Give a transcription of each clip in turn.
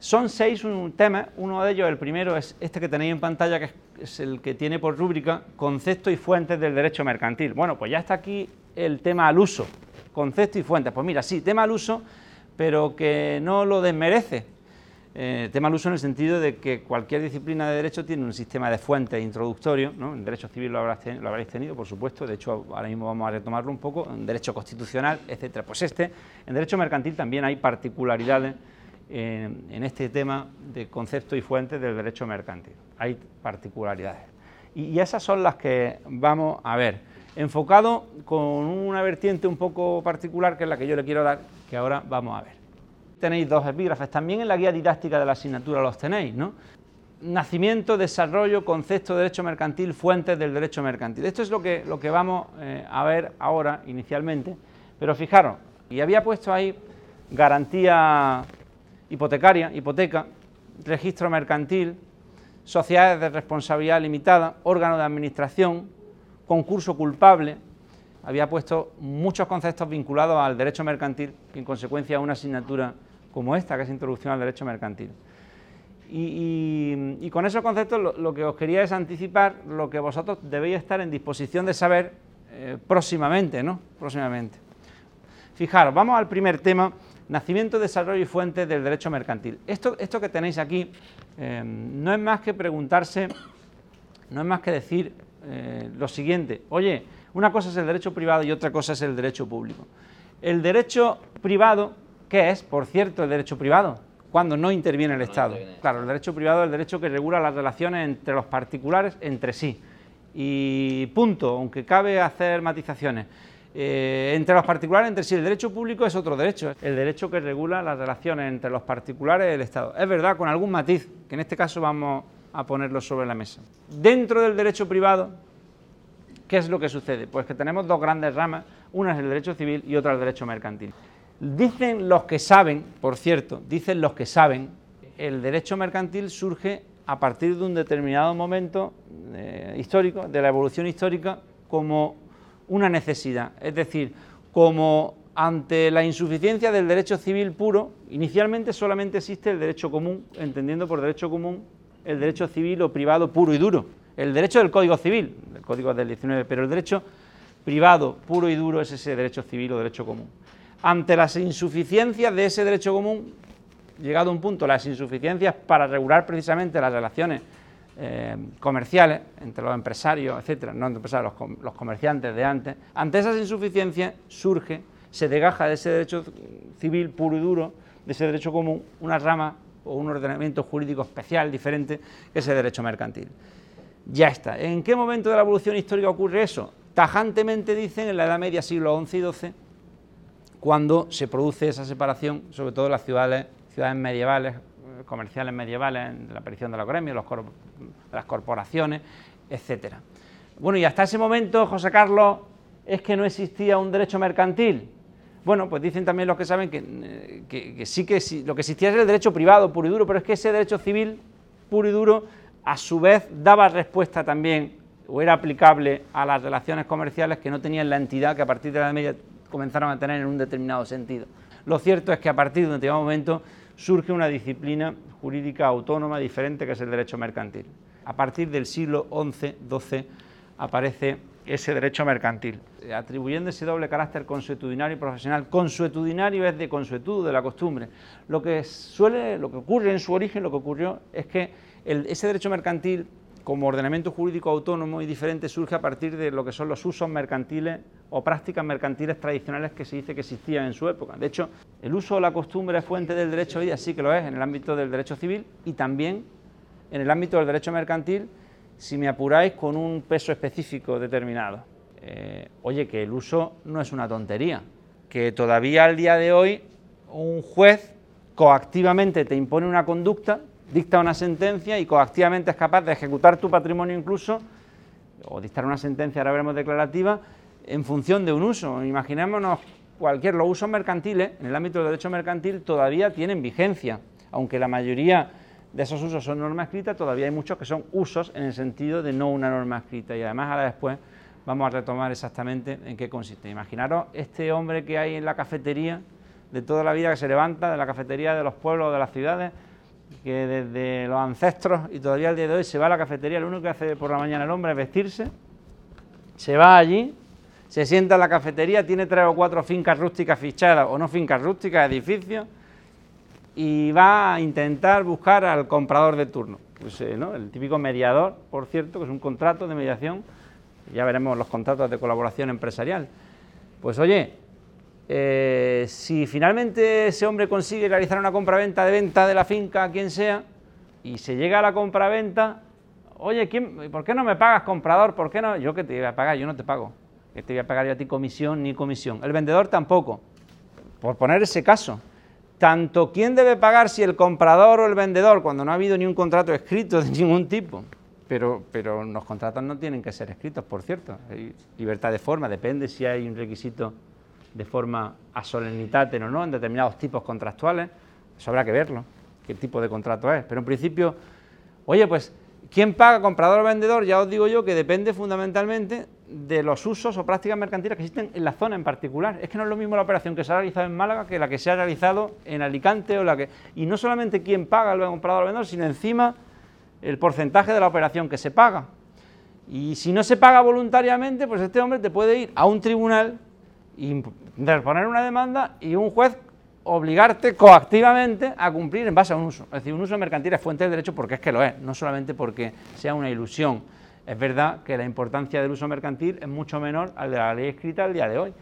Son seis un temas, uno de ellos, el primero, es este que tenéis en pantalla, que es el que tiene por rúbrica conceptos y fuentes del derecho mercantil. Bueno, pues ya está aquí el tema al uso, conceptos y fuentes. Pues mira, sí, tema al uso, pero que no lo desmerece. Eh, tema al uso en el sentido de que cualquier disciplina de derecho tiene un sistema de fuentes introductorio, en derecho civil lo, lo habréis tenido, por supuesto, de hecho ahora mismo vamos a retomarlo un poco, en derecho constitucional, etcétera. Pues este, en derecho mercantil también hay particularidades en, este tema de concepto y fuentes del derecho mercantil. Hay particularidades. Y, esas son las que vamos a ver. Enfocado con una vertiente un poco particular, que es la que yo le quiero dar, que ahora vamos a ver. Tenéis dos epígrafes, también en la guía didáctica de la asignatura los tenéis, ¿no? Nacimiento, desarrollo, concepto de derecho mercantil, fuentes del derecho mercantil. Esto es lo que, lo que vamos eh, a ver ahora inicialmente, pero fijaros, y había puesto ahí garantía hipotecaria, hipoteca, registro mercantil, sociedades de responsabilidad limitada, órgano de administración, concurso culpable. Había puesto muchos conceptos vinculados al derecho mercantil y en consecuencia una asignatura como esta, que es Introducción al Derecho Mercantil. Y, con esos conceptos lo, que os quería es anticipar lo que vosotros debéis estar en disposición de saber eh, próximamente, ¿no? Próximamente. Fijaros, vamos al primer tema Nacimiento, desarrollo y fuentes del derecho mercantil. Esto, esto que tenéis aquí eh, no es más que preguntarse, no es más que decir eh, lo siguiente, oye, una cosa es el derecho privado y otra cosa es el derecho público. El derecho privado, ¿qué es, por cierto, el derecho privado? Cuando no interviene el Estado. Claro, el derecho privado es el derecho que regula las relaciones entre los particulares entre sí. Y punto, aunque cabe hacer matizaciones. Eh, entre los particulares, entre sí, el derecho público es otro derecho, el derecho que regula las relaciones entre los particulares y el Estado. Es verdad, con algún matiz, que en este caso vamos a ponerlo sobre la mesa. Dentro del derecho privado, ¿qué es lo que sucede? Pues que tenemos dos grandes ramas, una es el derecho civil y otra el derecho mercantil. Dicen los que saben, por cierto, dicen los que saben, el derecho mercantil surge a partir de un determinado momento eh, histórico, de la evolución histórica, como una necesidad. Es decir, como ante la insuficiencia del derecho civil puro, inicialmente solamente existe el derecho común, entendiendo por derecho común el derecho civil o privado puro y duro. El derecho del Código Civil, el Código del 19, pero el derecho privado puro y duro es ese derecho civil o derecho común. Ante las insuficiencias de ese derecho común, llegado a un punto, las insuficiencias para regular precisamente las relaciones eh, comerciales entre los empresarios, etcétera, no empresarios, los, los comerciantes de antes, ante esas insuficiencias surge, se degaja de ese derecho civil puro y duro, de ese derecho común, una rama o un ordenamiento jurídico especial, diferente, que es el derecho mercantil. Ya está. ¿En qué momento de la evolución histórica ocurre eso? Tajantemente dicen en la Edad Media, siglo XI y XII, cuando se produce esa separación, sobre todo en las ciudades, ciudades medievales, comerciales medievales, la aparición de los gremios, los las corporaciones, etcétera. Bueno, y hasta ese momento, José Carlos, es que no existía un derecho mercantil. Bueno, pues dicen también los que saben que, que, sí que lo que existía era el derecho privado puro y duro, pero es que ese derecho civil puro y duro, a su vez, daba respuesta también, o era aplicable a las relaciones comerciales que no tenían la entidad que a partir de la media comenzaron a tener en un determinado sentido. Lo cierto es que a partir de un determinado momento surge una disciplina jurídica autónoma diferente que es el derecho mercantil. A partir del siglo XI-XII aparece ese derecho mercantil, atribuyendo ese doble carácter consuetudinario y profesional. Consuetudinario es de consuetud, de la costumbre. Lo que suele, lo que ocurre en su origen, lo que ocurrió es que ese derecho mercantil como ordenamiento jurídico autónomo y diferente surge a partir de lo que son los usos mercantiles o prácticas mercantiles tradicionales que se dice que existían en su época. De hecho, el uso o la costumbre es fuente del derecho hoy sí que lo es en el ámbito del derecho civil y también en el ámbito del derecho mercantil, si me apuráis, con un peso específico determinado. Eh, oye, que el uso no es una tontería, que todavía al día de hoy un juez coactivamente te impone una conducta dicta una sentencia y coactivamente es capaz de ejecutar tu patrimonio incluso, o dictar una sentencia, ahora veremos declarativa, en función de un uso. Imaginémonos cualquier, los usos mercantiles, en el ámbito del derecho mercantil, todavía tienen vigencia, aunque la mayoría de esos usos son norma escrita, todavía hay muchos que son usos en el sentido de no una norma escrita, y además ahora después vamos a retomar exactamente en qué consiste. Imaginaros este hombre que hay en la cafetería, de toda la vida que se levanta, de la cafetería de los pueblos, de las ciudades, que desde los ancestros y todavía el día de hoy se va a la cafetería, lo único que hace por la mañana el hombre es vestirse, se va allí, se sienta en la cafetería, tiene tres o cuatro fincas rústicas fichadas o no fincas rústicas, edificios, y va a intentar buscar al comprador de turno. Pues, eh, El típico mediador, por cierto, que es un contrato de mediación, ya veremos los contratos de colaboración empresarial. Pues oye, eh, si finalmente ese hombre consigue realizar una compraventa de venta de la finca a quien sea, y se llega a la compraventa, oye, ¿quién, ¿por qué no me pagas comprador? ¿Por qué no? Yo que te voy a pagar, yo no te pago. Que te voy a pagar yo a ti comisión ni comisión. El vendedor tampoco. Por poner ese caso. Tanto quién debe pagar si el comprador o el vendedor, cuando no ha habido ni un contrato escrito de ningún tipo. Pero, pero los contratos no tienen que ser escritos, por cierto. Hay libertad de forma, depende si hay un requisito de forma a solemnitate o no en determinados tipos contractuales. Eso habrá que verlo, qué tipo de contrato es. Pero en principio, oye, pues ¿Quién paga comprador o vendedor? Ya os digo yo que depende fundamentalmente de los usos o prácticas mercantiles que existen en la zona en particular. Es que no es lo mismo la operación que se ha realizado en Málaga que la que se ha realizado en Alicante o la que... Y no solamente quién paga el comprador o vendedor, sino encima el porcentaje de la operación que se paga. Y si no se paga voluntariamente, pues este hombre te puede ir a un tribunal y interponer una demanda y un juez obligarte coactivamente a cumplir en base a un uso. Es decir, un uso mercantil es fuente del derecho porque es que lo es, no solamente porque sea una ilusión. Es verdad que la importancia del uso mercantil es mucho menor al de la ley escrita al día de hoy,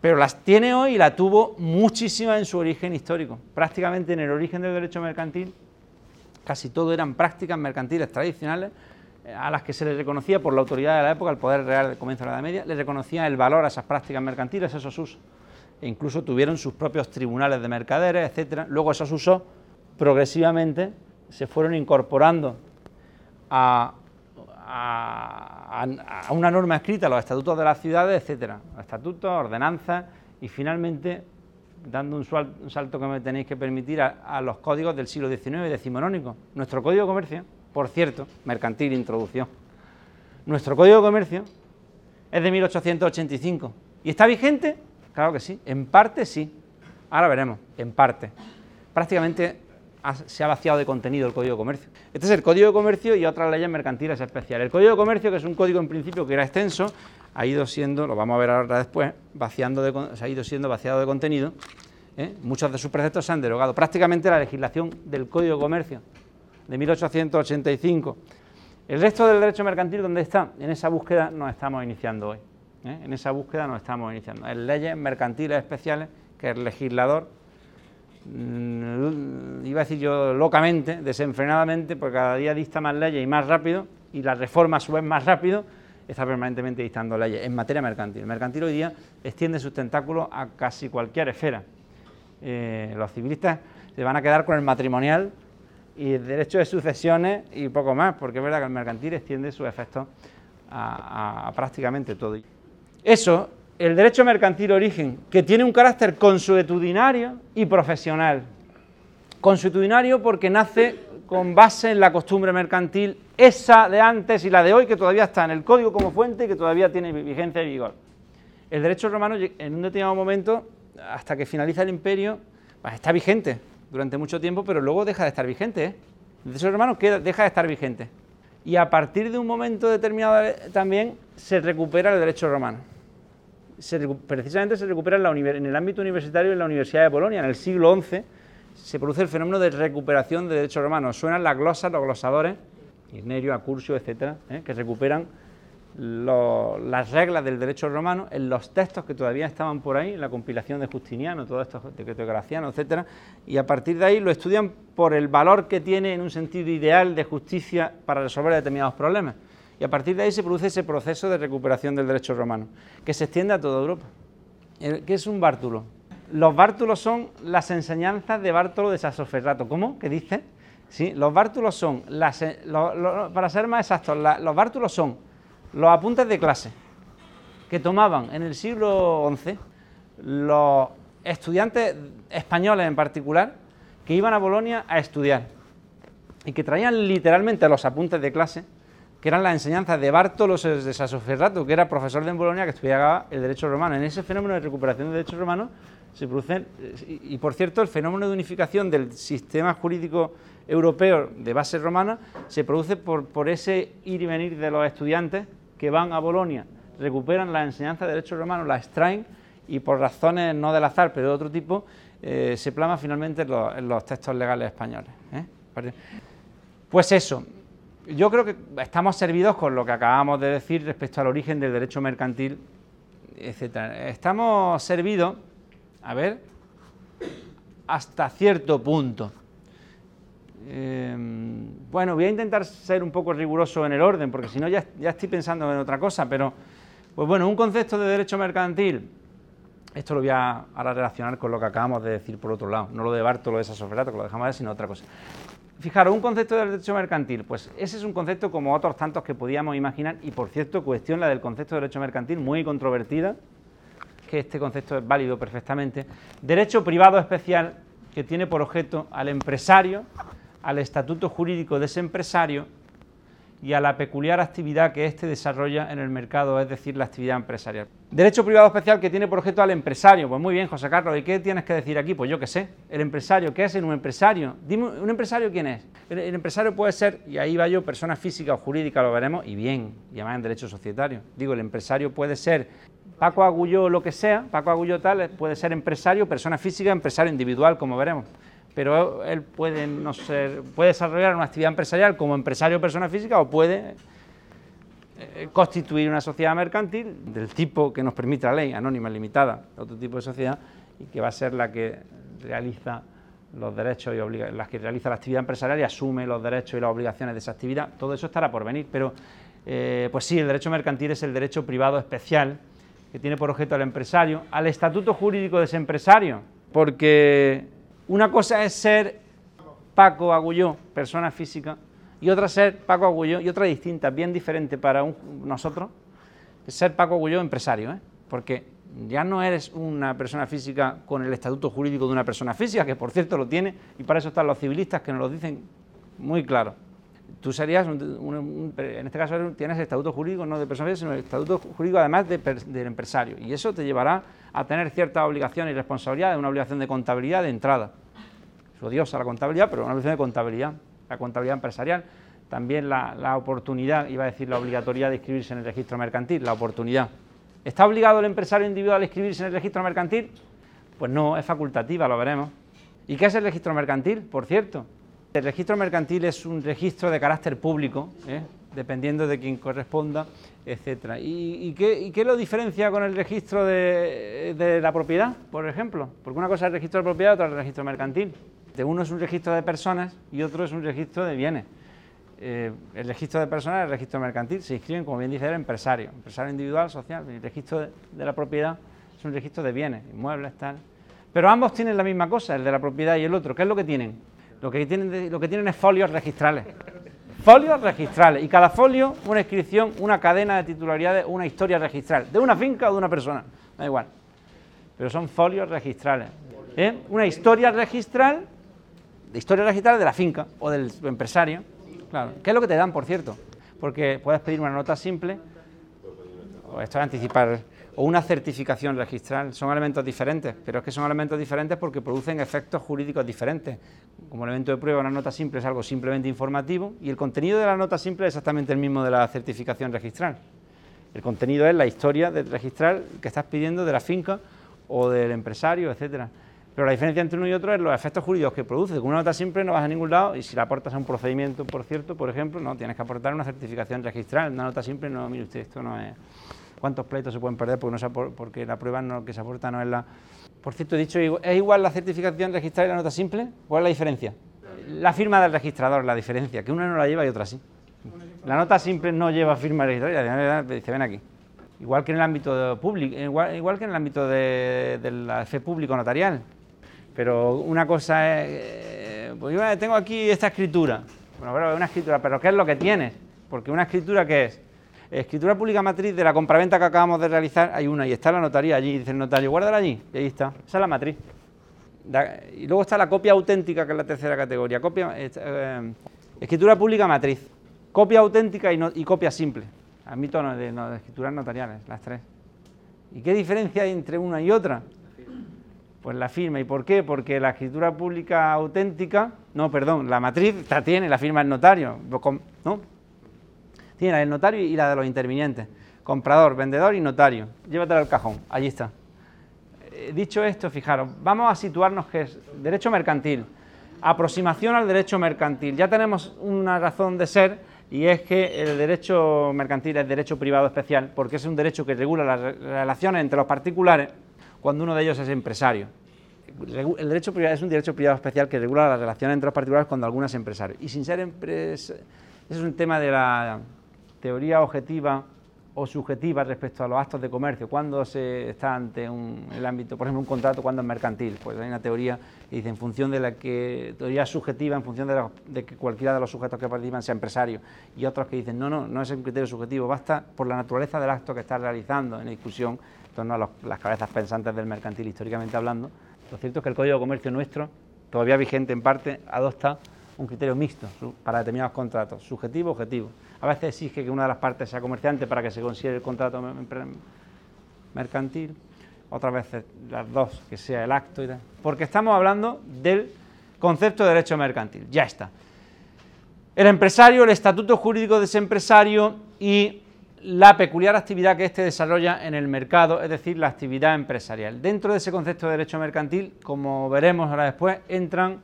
pero las tiene hoy y la tuvo muchísima en su origen histórico. Prácticamente en el origen del derecho mercantil, casi todo eran prácticas mercantiles tradicionales eh, a las que se les reconocía por la autoridad de la época, el poder real del comienzo de la Edad Media, les reconocía el valor a esas prácticas mercantiles, esos usos e incluso tuvieron sus propios tribunales de mercaderes, etcétera. Luego esos usos progresivamente se fueron incorporando a, una norma escrita, los estatutos de las ciudades, etcétera, estatutos, ordenanzas y finalmente dando un, salto que me tenéis que permitir a, los códigos del siglo XIX decimonónico. Nuestro código de comercio, por cierto, mercantil introducción. Nuestro código de comercio es de 1885 y está vigente Claro que sí, en parte sí. Ahora veremos, en parte. Prácticamente se ha vaciado de contenido el Código de Comercio. Este es el Código de Comercio y otras leyes mercantiles especiales. El Código de Comercio, que es un código en principio que era extenso, ha ido siendo, lo vamos a ver ahora después, vaciando se ha ido siendo vaciado de contenido. ¿eh? Muchos de sus preceptos se han derogado. Prácticamente la legislación del Código de Comercio de 1885. El resto del derecho mercantil, ¿dónde está? En esa búsqueda nos estamos iniciando hoy. ¿Eh? En esa búsqueda nos estamos iniciando. En leyes mercantiles especiales que el legislador, mm, iba a decir yo locamente, desenfrenadamente, porque cada día dicta más leyes y más rápido, y la reforma a su vez más rápido, está permanentemente dictando leyes en materia mercantil. El mercantil hoy día extiende sus tentáculos a casi cualquier esfera. Eh, los civilistas se van a quedar con el matrimonial y el derecho de sucesiones y poco más, porque es verdad que el mercantil extiende sus efectos a prácticamente todo. Eso, el derecho mercantil origen, que tiene un carácter consuetudinario y profesional. Consuetudinario porque nace con base en la costumbre mercantil, esa de antes y la de hoy, que todavía está en el código como fuente y que todavía tiene vigencia y vigor. El derecho romano, en un determinado momento, hasta que finaliza el imperio, pues está vigente durante mucho tiempo, pero luego deja de estar vigente. ¿eh? El derecho romano deja de estar vigente. Y a partir de un momento determinado eh, también se recupera el derecho romano precisamente se recupera en, el ámbito universitario en la Universidad de Polonia, en el siglo XI, se produce el fenómeno de recuperación de derechos romanos. Suenan las glosas, los glosadores, Irnerio, Acursio, etcétera, ¿eh? que recuperan las reglas del derecho romano en los textos que todavía estaban por ahí, en la compilación de Justiniano, todo esto, decreto Graciano, etcétera, y a partir de ahí lo estudian por el valor que tiene en un sentido ideal de justicia para resolver determinados problemas y a partir de ahí se produce ese proceso de recuperación del derecho romano, que se extiende a toda Europa. ¿Qué es un bártulo? Los bártulos son las enseñanzas de Bártolo de Sassoferrato. ¿Cómo? ¿Qué dice? Sí, los bártulos son, las, para ser más exactos, los bártulos son los apuntes de clase que tomaban en el siglo XI los estudiantes españoles en particular que iban a Bolonia a estudiar y que traían literalmente los apuntes de clase, que eran las enseñanzas de Bartolo de Sassoferrato, que era profesor de Bolonia que estudiaba el derecho romano. En ese fenómeno de recuperación del derecho romano se producen, y por cierto, el fenómeno de unificación del sistema jurídico europeo de base romana se produce por, ese ir y venir de los estudiantes que van a Bolonia, recuperan la enseñanza de derecho romano, la extraen y por razones no del azar, pero de otro tipo, eh, se plama finalmente en los, textos legales españoles. ¿eh? Pues eso, yo creo que estamos servidos con lo que acabamos de decir respecto al origen del derecho mercantil, etc. Estamos servidos, a ver, hasta cierto punto. Eh, bueno, voy a intentar ser un poco riguroso en el orden, porque si no ya, estoy pensando en otra cosa, pero, pues bueno, un concepto de derecho mercantil esto lo voy a ahora relacionar con lo que acabamos de decir por otro lado, no lo de Bartolo de Sasoferato, que lo dejamos de sino otra cosa. Fijaros, un concepto del derecho mercantil, pues ese es un concepto como otros tantos que podíamos imaginar, y por cierto, cuestión la del concepto de derecho mercantil, muy controvertida, que este concepto es válido perfectamente. Derecho privado especial que tiene por objeto al empresario, al estatuto jurídico de ese empresario y a la peculiar actividad que éste desarrolla en el mercado, es decir, la actividad empresarial. Derecho privado especial que tiene por objeto al empresario. Pues muy bien, José Carlos, ¿y qué tienes que decir aquí? Pues yo qué sé, el empresario, ¿qué es un empresario? Dime, ¿un empresario quién es? El, empresario puede ser, y ahí va yo, persona física o jurídica, lo veremos, y bien, y en derecho societario. Digo, el empresario puede ser Paco Agulló, lo que sea, Paco Agulló tal, puede ser empresario, persona física, empresario individual, como veremos pero él puede, no ser, puede desarrollar una actividad empresarial como empresario o persona física o puede eh, constituir una sociedad mercantil del tipo que nos permite la ley, anónima, limitada, otro tipo de sociedad, y que va a ser la que realiza los derechos y las que realiza la actividad empresarial y asume los derechos y las obligaciones de esa actividad. Todo eso estará por venir, pero eh, pues sí, el derecho mercantil es el derecho privado especial que tiene por objeto al empresario, al estatuto jurídico de ese empresario, porque una cosa es ser Paco Agulló, persona física, y otra ser Paco Agulló, y otra distinta, bien diferente para nosotros, es ser Paco Agulló empresario, ¿eh? porque ya no eres una persona física con el estatuto jurídico de una persona física, que por cierto lo tiene, y para eso están los civilistas que nos lo dicen muy claro. Tú serías, en este caso tienes estatuto jurídico no de persona sino el estatuto jurídico además del empresario, y eso te llevará a tener ciertas obligaciones y responsabilidades, una obligación de contabilidad de entrada. Es odiosa la contabilidad, pero una obligación de contabilidad, la contabilidad empresarial. También la, oportunidad, iba a decir la obligatoriedad de inscribirse en el registro mercantil, la oportunidad. ¿Está obligado el empresario individual a inscribirse en el registro mercantil? Pues no, es facultativa, lo veremos. ¿Y qué es el registro mercantil, por cierto? El registro mercantil es un registro de carácter público, ¿eh? dependiendo de quién corresponda, etcétera. ¿Y, qué, lo diferencia con el registro de, la propiedad, por ejemplo? Porque una cosa es el registro de propiedad, otra es el registro mercantil. De uno es un registro de personas y otro es un registro de bienes. Eh, el registro de personas es el registro mercantil, se inscriben, como bien dice el empresario, empresario individual, social. El registro de, de la propiedad es un registro de bienes, inmuebles, tal. Pero ambos tienen la misma cosa, el de la propiedad y el otro. ¿Qué es lo que tienen? Lo que tienen, lo que tienen es folios registrales folios registrales y cada folio una inscripción, una cadena de titularidades, una historia registral, de una finca o de una persona, da igual, pero son folios registrales. ¿eh? Una historia registral, de historia registral de la finca o del empresario, claro. ¿Qué es lo que te dan, por cierto? Porque puedes pedir una nota simple, o esto es anticipar o una certificación registral. Son elementos diferentes, pero es que son elementos diferentes porque producen efectos jurídicos diferentes. Como elemento de prueba, una nota simple es algo simplemente informativo y el contenido de la nota simple es exactamente el mismo de la certificación registral. El contenido es la historia del registral que estás pidiendo de la finca o del empresario, etcétera. Pero la diferencia entre uno y otro es los efectos jurídicos que produce. Con una nota simple no vas a ningún lado y si la aportas a un procedimiento, por cierto, por ejemplo, no, tienes que aportar una certificación registral. Una nota simple, no, mire usted, esto no es cuántos pleitos se pueden perder porque, la prueba que se aporta no es la... Por cierto, he dicho, ¿es igual la certificación registral y la nota simple? ¿Cuál es la diferencia? La firma del registrador, la diferencia, que una no la lleva y otra sí. La nota simple no lleva firma registrada, dice, ven aquí. Igual que en el ámbito público, igual, que en el ámbito de, la fe público notarial. Pero una cosa es, eh, pues yo tengo aquí esta escritura. Bueno, pero es una escritura, pero ¿qué es lo que tienes? Porque una escritura, ¿qué es? Escritura pública matriz de la compraventa que acabamos de realizar, hay una y está la notaría allí, dice el notario, guárdala allí, y ahí está, esa es la matriz. y luego está la copia auténtica, que es la tercera categoría, copia, eh, escritura pública matriz, copia auténtica y, copia simple, admito no, de, de escrituras notariales, las tres. ¿Y qué diferencia hay entre una y otra? Pues la firma. ¿Y por qué? Porque la escritura pública auténtica, no, perdón, la matriz la tiene, la firma el notario, ¿no? Tiene la del notario y la de los intervinientes. Comprador, vendedor y notario. Llévatela al cajón, allí está. Eh, dicho esto, fijaros, vamos a situarnos que es derecho mercantil, aproximación al derecho mercantil. Ya tenemos una razón de ser y es que el derecho mercantil es derecho privado especial porque es un derecho que regula las relaciones entre los particulares cuando uno de ellos es empresario. El derecho privado es un derecho privado especial que regula las relaciones entre los particulares cuando alguno es empresario. Y sin ser empresa, es un tema de la teoría objetiva o subjetiva respecto a los actos de comercio, cuando se está ante un, el ámbito, por ejemplo, un contrato, cuando es mercantil. Pues hay una teoría que dice en función de la que, teoría subjetiva, en función de, que cualquiera de los sujetos que participan sea empresario, y otros que dicen, no, no, no es un criterio subjetivo, basta por la naturaleza del acto que está realizando en discusión torno a las cabezas pensantes del mercantil históricamente hablando. Lo cierto es que el Código de Comercio nuestro, todavía vigente en parte, adopta un criterio mixto para determinados contratos, subjetivo, objetivo. A veces exige que una de las partes sea comerciante para que se considere el contrato mercantil, otras veces las dos, que sea el acto y tal. Porque estamos hablando del concepto de derecho mercantil. Ya está. El empresario, el estatuto jurídico de ese empresario y la peculiar actividad que éste desarrolla en el mercado, es decir, la actividad empresarial. Dentro de ese concepto de derecho mercantil, como veremos ahora después, entran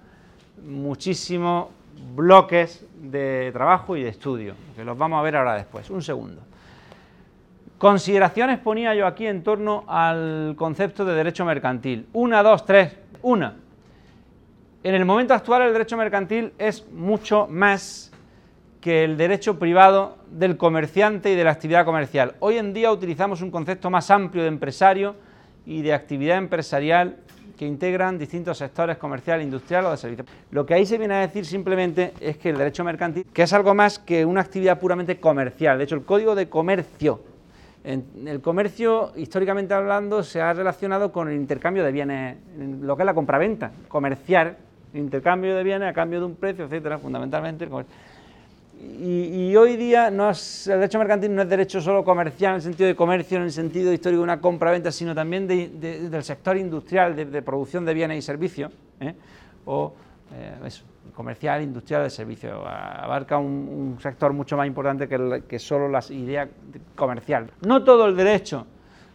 muchísimos bloques de trabajo y de estudio, que los vamos a ver ahora después. Un segundo. Consideraciones ponía yo aquí en torno al concepto de derecho mercantil. Una, dos, tres. Una. En el momento actual el derecho mercantil es mucho más que el derecho privado del comerciante y de la actividad comercial. Hoy en día utilizamos un concepto más amplio de empresario y de actividad empresarial que integran distintos sectores comercial, industrial o de servicio. Lo que ahí se viene a decir simplemente es que el derecho mercantil, que es algo más que una actividad puramente comercial, de hecho el código de comercio, el comercio históricamente hablando se ha relacionado con el intercambio de bienes, lo que es la compraventa comercial, intercambio de bienes a cambio de un precio, etcétera, fundamentalmente el comercio. Y, hoy día no es, el derecho mercantil no es derecho solo comercial en el sentido de comercio, en el sentido histórico de una compra-venta, sino también del sector industrial, de, producción de bienes y servicios, ¿eh? o eh, comercial, industrial, de servicios. Abarca un, sector mucho más importante que, que solo las ideas comercial. No todo el derecho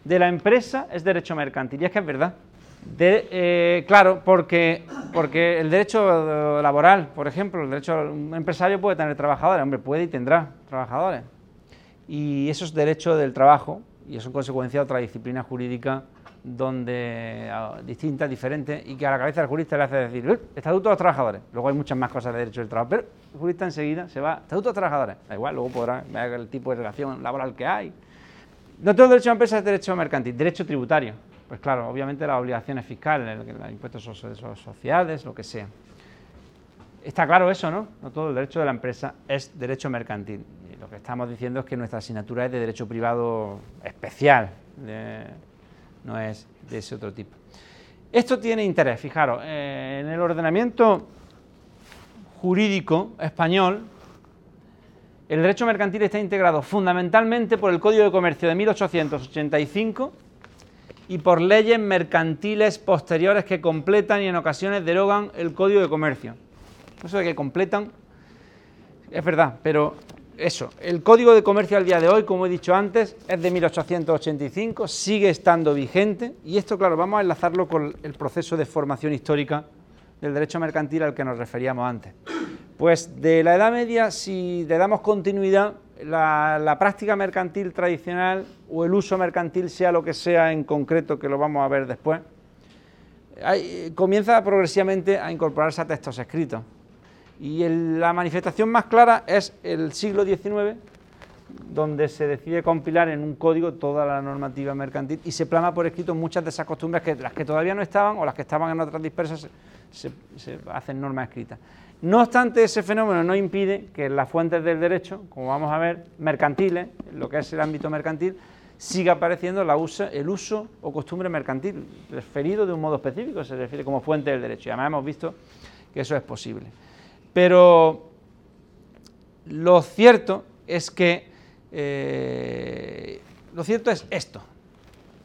de la empresa es derecho mercantil, y es que es verdad. Eh, claro, porque, porque el derecho laboral, por ejemplo, el derecho un empresario puede tener trabajadores, hombre, puede y tendrá trabajadores. Y eso es derecho del trabajo y eso es consecuencia de otra disciplina jurídica donde ah, distinta, diferente, y que a la cabeza del jurista le hace decir, estatuto de los trabajadores. Luego hay muchas más cosas de derecho del trabajo, pero el jurista enseguida se va, estatuto de los trabajadores. Da igual, luego podrá ver el tipo de relación laboral que hay. No todo derecho a empresa es derecho mercantil, derecho tributario. Pues claro, obviamente las obligaciones fiscales, los impuestos sociales, lo que sea. Está claro eso, ¿no? No todo el derecho de la empresa es derecho mercantil. Y lo que estamos diciendo es que nuestra asignatura es de derecho privado especial, no es de ese otro tipo. Esto tiene interés, fijaros, eh, en el ordenamiento jurídico español, el derecho mercantil está integrado fundamentalmente por el Código de Comercio de 1885 y por leyes mercantiles posteriores que completan y en ocasiones derogan el Código de Comercio. Eso de que completan es verdad, pero eso, el Código de Comercio al día de hoy, como he dicho antes, es de 1885, sigue estando vigente y esto, claro, vamos a enlazarlo con el proceso de formación histórica del derecho mercantil al que nos referíamos antes. Pues de la Edad Media, si le damos continuidad, la, práctica mercantil tradicional o el uso mercantil, sea lo que sea en concreto, que lo vamos a ver después, comienza progresivamente a incorporarse a textos escritos. Y la manifestación más clara es el siglo XIX, donde se decide compilar en un código toda la normativa mercantil y se plama por escrito muchas de esas costumbres que las que todavía no estaban o las que estaban en otras dispersas se, hacen normas escritas. No obstante, ese fenómeno no impide que las fuentes del derecho, como vamos a ver, mercantiles, lo que es el ámbito mercantil, siga apareciendo la el uso o costumbre mercantil, referido de un modo específico, se refiere como fuente del derecho. Y además hemos visto que eso es posible. Pero lo cierto es que eh, lo cierto es esto.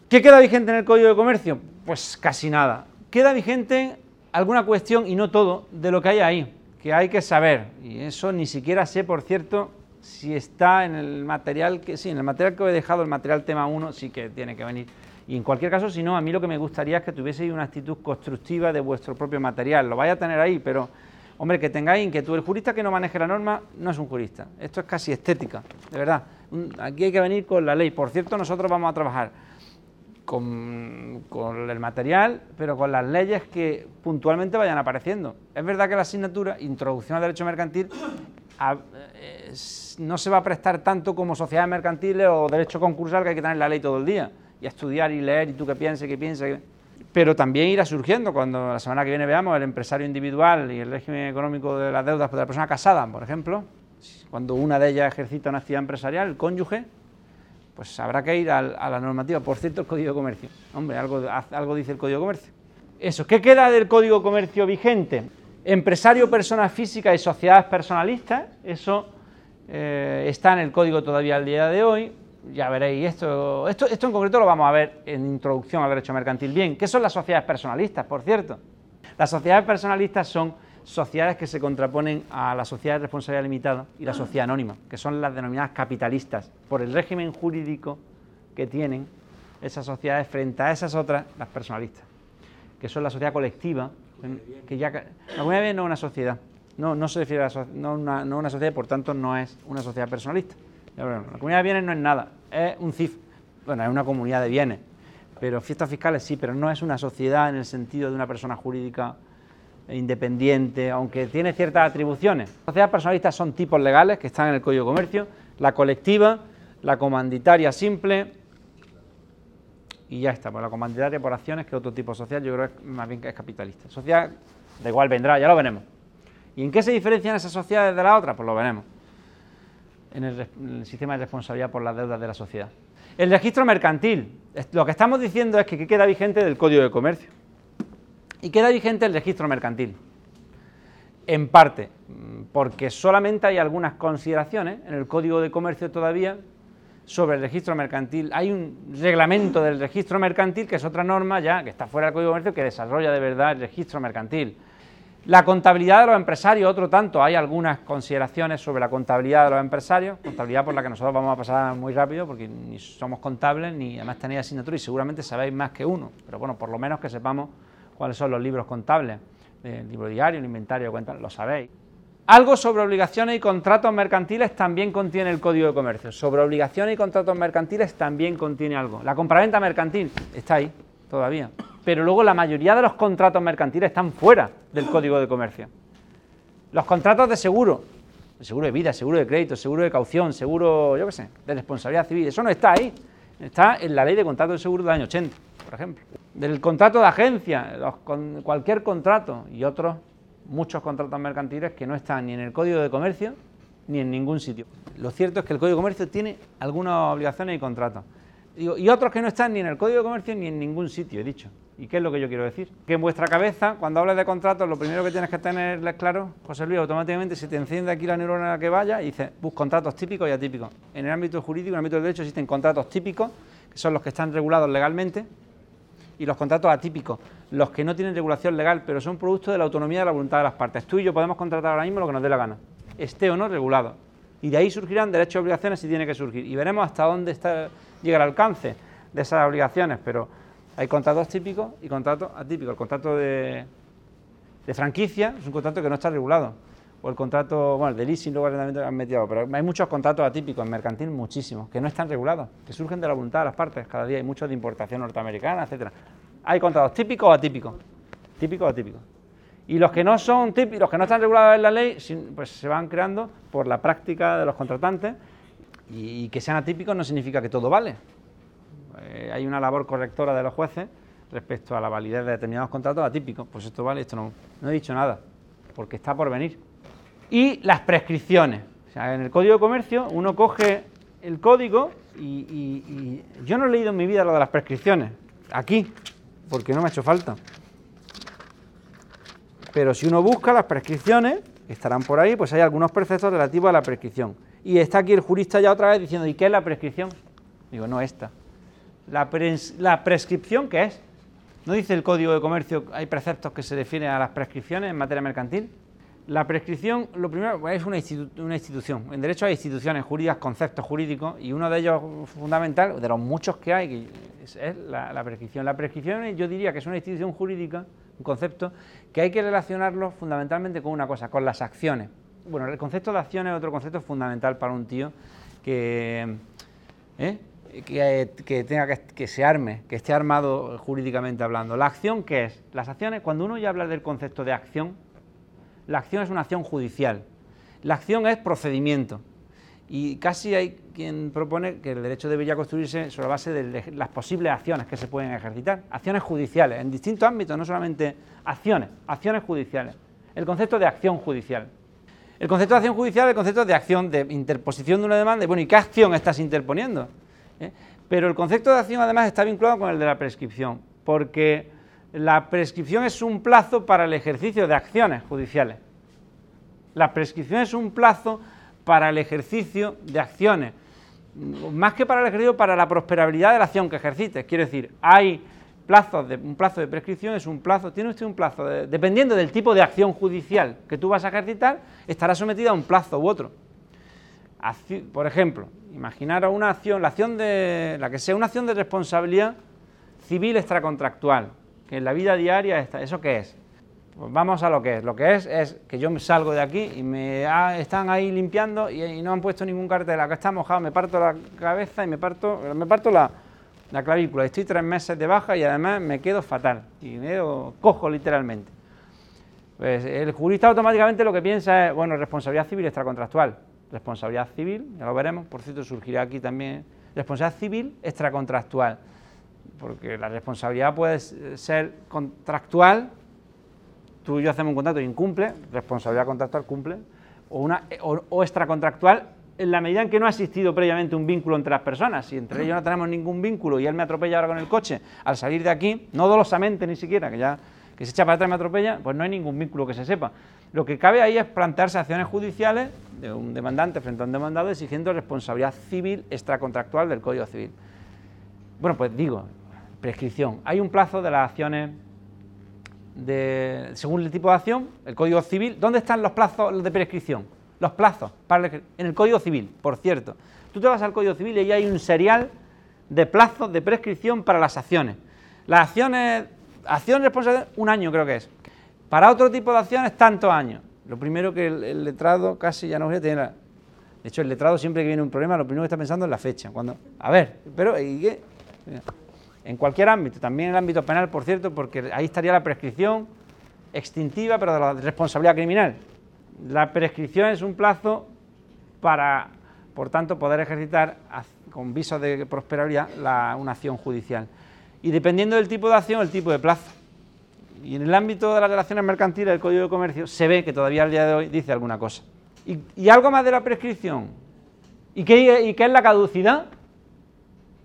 ¿Qué queda vigente en el Código de Comercio? Pues casi nada. Queda vigente alguna cuestión, y no todo, de lo que hay ahí, que hay que saber. Y eso ni siquiera sé, por cierto, si está en el material que sí, en el material que he dejado, el material tema 1, sí que tiene que venir. Y en cualquier caso, si no, a mí lo que me gustaría es que tuvieseis una actitud constructiva de vuestro propio material. Lo vais a tener ahí, pero, hombre, que tengáis inquietud. El jurista que no maneje la norma no es un jurista. Esto es casi estética, de verdad. Aquí hay que venir con la ley. Por cierto, nosotros vamos a trabajar con, el material, pero con las leyes que puntualmente vayan apareciendo. Es verdad que la asignatura, Introducción al Derecho Mercantil, eh, no se va a prestar tanto como sociedades mercantiles o derecho concursal que hay que tener la ley todo el día y estudiar y leer y tú que pienses, que pienses. Pero también irá surgiendo cuando la semana que viene veamos el empresario individual y el régimen económico de las deudas de la persona casada, por ejemplo, cuando una de ellas ejercita una actividad empresarial, el cónyuge, pues habrá que ir a, la normativa. Por cierto, el Código de Comercio. Hombre, algo, algo dice el Código de Comercio. Eso, ¿qué queda del Código de Comercio vigente? Empresario, personas físicas y sociedades personalistas, eso eh, está en el código todavía al día de hoy. Ya veréis, esto, esto, esto en concreto lo vamos a ver en introducción al derecho mercantil. Bien, ¿qué son las sociedades personalistas, por cierto? Las sociedades personalistas son sociedades que se contraponen a la sociedad de responsabilidad limitada y la sociedad anónima, que son las denominadas capitalistas, por el régimen jurídico que tienen esas sociedades frente a esas otras, las personalistas, que son la sociedad colectiva, que ya la no es una sociedad, no, no se refiere no una, no una sociedad, por tanto no es una sociedad personalista. La comunidad de bienes no es nada, es un CIF, bueno, es una comunidad de bienes, pero fiestas fiscales sí, pero no es una sociedad en el sentido de una persona jurídica independiente, aunque tiene ciertas atribuciones. Las sociedades personalistas son tipos legales que están en el Código de Comercio, la colectiva, la comanditaria simple y ya está. Pues la comanditaria por acciones, que es otro tipo social, yo creo que más bien que es capitalista. Sociedad, de igual vendrá, ya lo veremos. ¿Y en qué se diferencian esas sociedades de la otra? Pues lo veremos. En el, sistema de responsabilidad por las deudas de la sociedad. El registro mercantil. Lo que estamos diciendo es que queda vigente del Código de Comercio. Y queda vigente el registro mercantil. En parte, porque solamente hay algunas consideraciones en el Código de Comercio todavía sobre el registro mercantil. Hay un reglamento del registro mercantil, que es otra norma ya, que está fuera del Código de Comercio, que desarrolla de verdad el registro mercantil. La contabilidad de los empresarios, otro tanto, hay algunas consideraciones sobre la contabilidad de los empresarios, contabilidad por la que nosotros vamos a pasar muy rápido porque ni somos contables ni además tenéis asignatura y seguramente sabéis más que uno, pero bueno, por lo menos que sepamos cuáles son los libros contables, el libro diario, el inventario de cuentas, lo sabéis. Algo sobre obligaciones y contratos mercantiles también contiene el Código de Comercio. Sobre obligaciones y contratos mercantiles también contiene algo. La compraventa mercantil está ahí todavía. Pero luego la mayoría de los contratos mercantiles están fuera del Código de Comercio. Los contratos de seguro, seguro de vida, seguro de crédito, seguro de caución, seguro, yo qué sé, de responsabilidad civil, eso no está ahí. Está en la ley de contratos de seguro del año 80, por ejemplo del contrato de agencia, con cualquier contrato y otros muchos contratos mercantiles que no están ni en el Código de Comercio ni en ningún sitio. Lo cierto es que el Código de Comercio tiene algunas obligaciones y contratos. Y otros que no están ni en el Código de Comercio ni en ningún sitio, he dicho. ¿Y qué es lo que yo quiero decir? Que en vuestra cabeza, cuando hables de contratos, lo primero que tienes que tener claro, José Luis, automáticamente se te enciende aquí la neurona que vaya y dices, bus contratos típicos y atípicos. En el ámbito jurídico, en el ámbito del derecho, existen contratos típicos, que son los que están regulados legalmente, y los contratos atípicos, los que no tienen regulación legal, pero son producto de la autonomía de la voluntad de las partes. Tú y yo podemos contratar ahora mismo lo que nos dé la gana, esté o no regulado. Y de ahí surgirán derechos y obligaciones si tiene que surgir. Y veremos hasta dónde está, llega el alcance de esas obligaciones, pero hay contratos típicos y contratos atípicos. El contrato de, de franquicia es un contrato que no está regulado o el contrato, bueno, el de leasing luego han metido, pero hay muchos contratos atípicos en mercantil, muchísimos, que no están regulados, que surgen de la voluntad de las partes, cada día hay muchos de importación norteamericana, etcétera. Hay contratos típicos o atípicos, típicos o atípicos. Y los que no son típicos, los que no están regulados en la ley, pues se van creando por la práctica de los contratantes y que sean atípicos no significa que todo vale. Eh, hay una labor correctora de los jueces respecto a la validez de determinados contratos atípicos. Pues esto vale, esto no. No he dicho nada porque está por venir. Y las prescripciones. O sea, en el Código de Comercio uno coge el código y, y yo no he leído en mi vida lo de las prescripciones, aquí, porque no me ha hecho falta. Pero si uno busca las prescripciones, estarán por ahí, pues hay algunos preceptos relativos a la prescripción. Y está aquí el jurista ya otra vez diciendo, ¿y qué es la prescripción? Digo, no esta. La, prescripción, ¿qué es? ¿No dice el Código de Comercio, hay preceptos que se definen a las prescripciones en materia mercantil? La prescripción, lo primero, es una, institución. En derecho hay instituciones jurídicas, conceptos jurídicos, y uno de ellos fundamental, de los muchos que hay, es, la, prescripción. La prescripción yo diría que es una institución jurídica, un concepto, que hay que relacionarlo fundamentalmente con una cosa, con las acciones. Bueno, el concepto de acciones es otro concepto fundamental para un tío que... ¿eh? que, tenga que, se arme, que esté armado jurídicamente hablando. ¿La acción qué es? Las acciones, cuando uno ya habla del concepto de acción, la acción es una acción judicial. La acción es procedimiento. Y casi hay quien propone que el derecho debería construirse sobre la base de las posibles acciones que se pueden ejercitar. Acciones judiciales, en distintos ámbitos, no solamente acciones, acciones judiciales. El concepto de acción judicial. El concepto de acción judicial el concepto de acción, de interposición de una demanda. Bueno, ¿y qué acción estás interponiendo? ¿eh? Pero el concepto de acción además está vinculado con el de la prescripción, porque la prescripción es un plazo para el ejercicio de acciones judiciales. La prescripción es un plazo para el ejercicio de acciones, más que para el ejercicio, para la prosperabilidad de la acción que ejercites. Quiero decir, hay plazos de, un plazo de prescripción es un plazo, tiene usted un plazo, dependiendo del tipo de acción judicial que tú vas a ejercitar, estará sometida a un plazo u otro. por ejemplo, imaginaros una acción, la acción de la que sea una acción de responsabilidad civil extracontractual, que en la vida diaria está, ¿eso qué es? Pues vamos a lo que es. Lo que es es que yo me salgo de aquí y me están ahí limpiando y, no han puesto ningún cartel, acá está mojado, me parto la cabeza y me parto, me parto la, la clavícula. Estoy tres meses de baja y además me quedo fatal. Y me cojo literalmente. Pues el jurista automáticamente lo que piensa es, bueno, responsabilidad civil extracontractual. Responsabilidad civil, ya lo veremos, por cierto surgirá aquí también. Responsabilidad civil extracontractual, porque la responsabilidad puede ser contractual, tú y yo hacemos un contrato y incumple, responsabilidad contractual cumple, o, una, o, extracontractual en la medida en que no ha existido previamente un vínculo entre las personas. Si entre ellos no tenemos ningún vínculo y él me atropella ahora con el coche, al salir de aquí, no dolosamente ni siquiera, que ya que se echa para atrás me atropella, pues no hay ningún vínculo que se sepa. Lo que cabe ahí es plantearse acciones judiciales de un demandante frente a un demandado exigiendo responsabilidad civil extracontractual del Código Civil. Bueno, pues digo, prescripción. Hay un plazo de las acciones de, según el tipo de acción, el Código Civil. ¿Dónde están los plazos de prescripción? Los plazos en el Código Civil, por cierto. Tú te vas al Código Civil y ahí hay un serial de plazos de prescripción para las acciones. Las acciones, acción responsabilidad, un año creo que es. Para otro tipo de acciones, tantos años. Lo primero que el, letrado casi ya no voy a tener. De hecho, el letrado siempre que viene un problema, lo primero que está pensando es la fecha. Cuando, a ver, pero. En cualquier ámbito, también en el ámbito penal, por cierto, porque ahí estaría la prescripción extintiva, pero de la responsabilidad criminal. La prescripción es un plazo para, por tanto, poder ejercitar con viso de prosperabilidad una acción judicial. Y dependiendo del tipo de acción, el tipo de plazo. Y en el ámbito de las relaciones mercantiles del Código de Comercio se ve que todavía al día de hoy dice alguna cosa. ¿Y, algo más de la prescripción? ¿Y qué, ¿Y qué es la caducidad?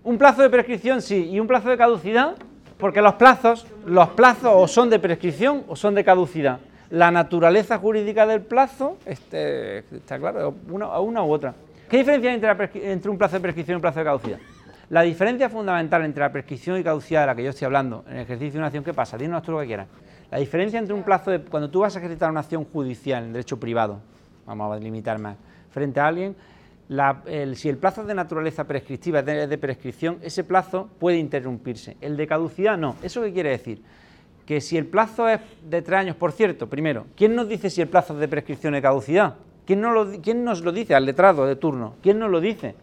Un plazo de prescripción sí, y un plazo de caducidad, porque los plazos, los plazos o son de prescripción o son de caducidad. La naturaleza jurídica del plazo este, está claro, una, una u otra. ¿Qué diferencia hay entre, un plazo de prescripción y un plazo de caducidad? La diferencia fundamental entre la prescripción y caducidad de la que yo estoy hablando en el ejercicio de una acción, ¿qué pasa? Dinos tú lo que quieras. La diferencia entre un plazo de. Cuando tú vas a ejercitar una acción judicial en derecho privado, vamos a delimitar más, frente a alguien, si el plazo de naturaleza prescriptiva es de, prescripción, ese plazo puede interrumpirse. El de caducidad no. ¿Eso qué quiere decir? Que si el plazo es de tres años, por cierto, primero, ¿quién nos dice si el plazo es de prescripción es caducidad? ¿Quién, ¿Quién nos lo dice al letrado de turno? ¿Quién nos lo dice?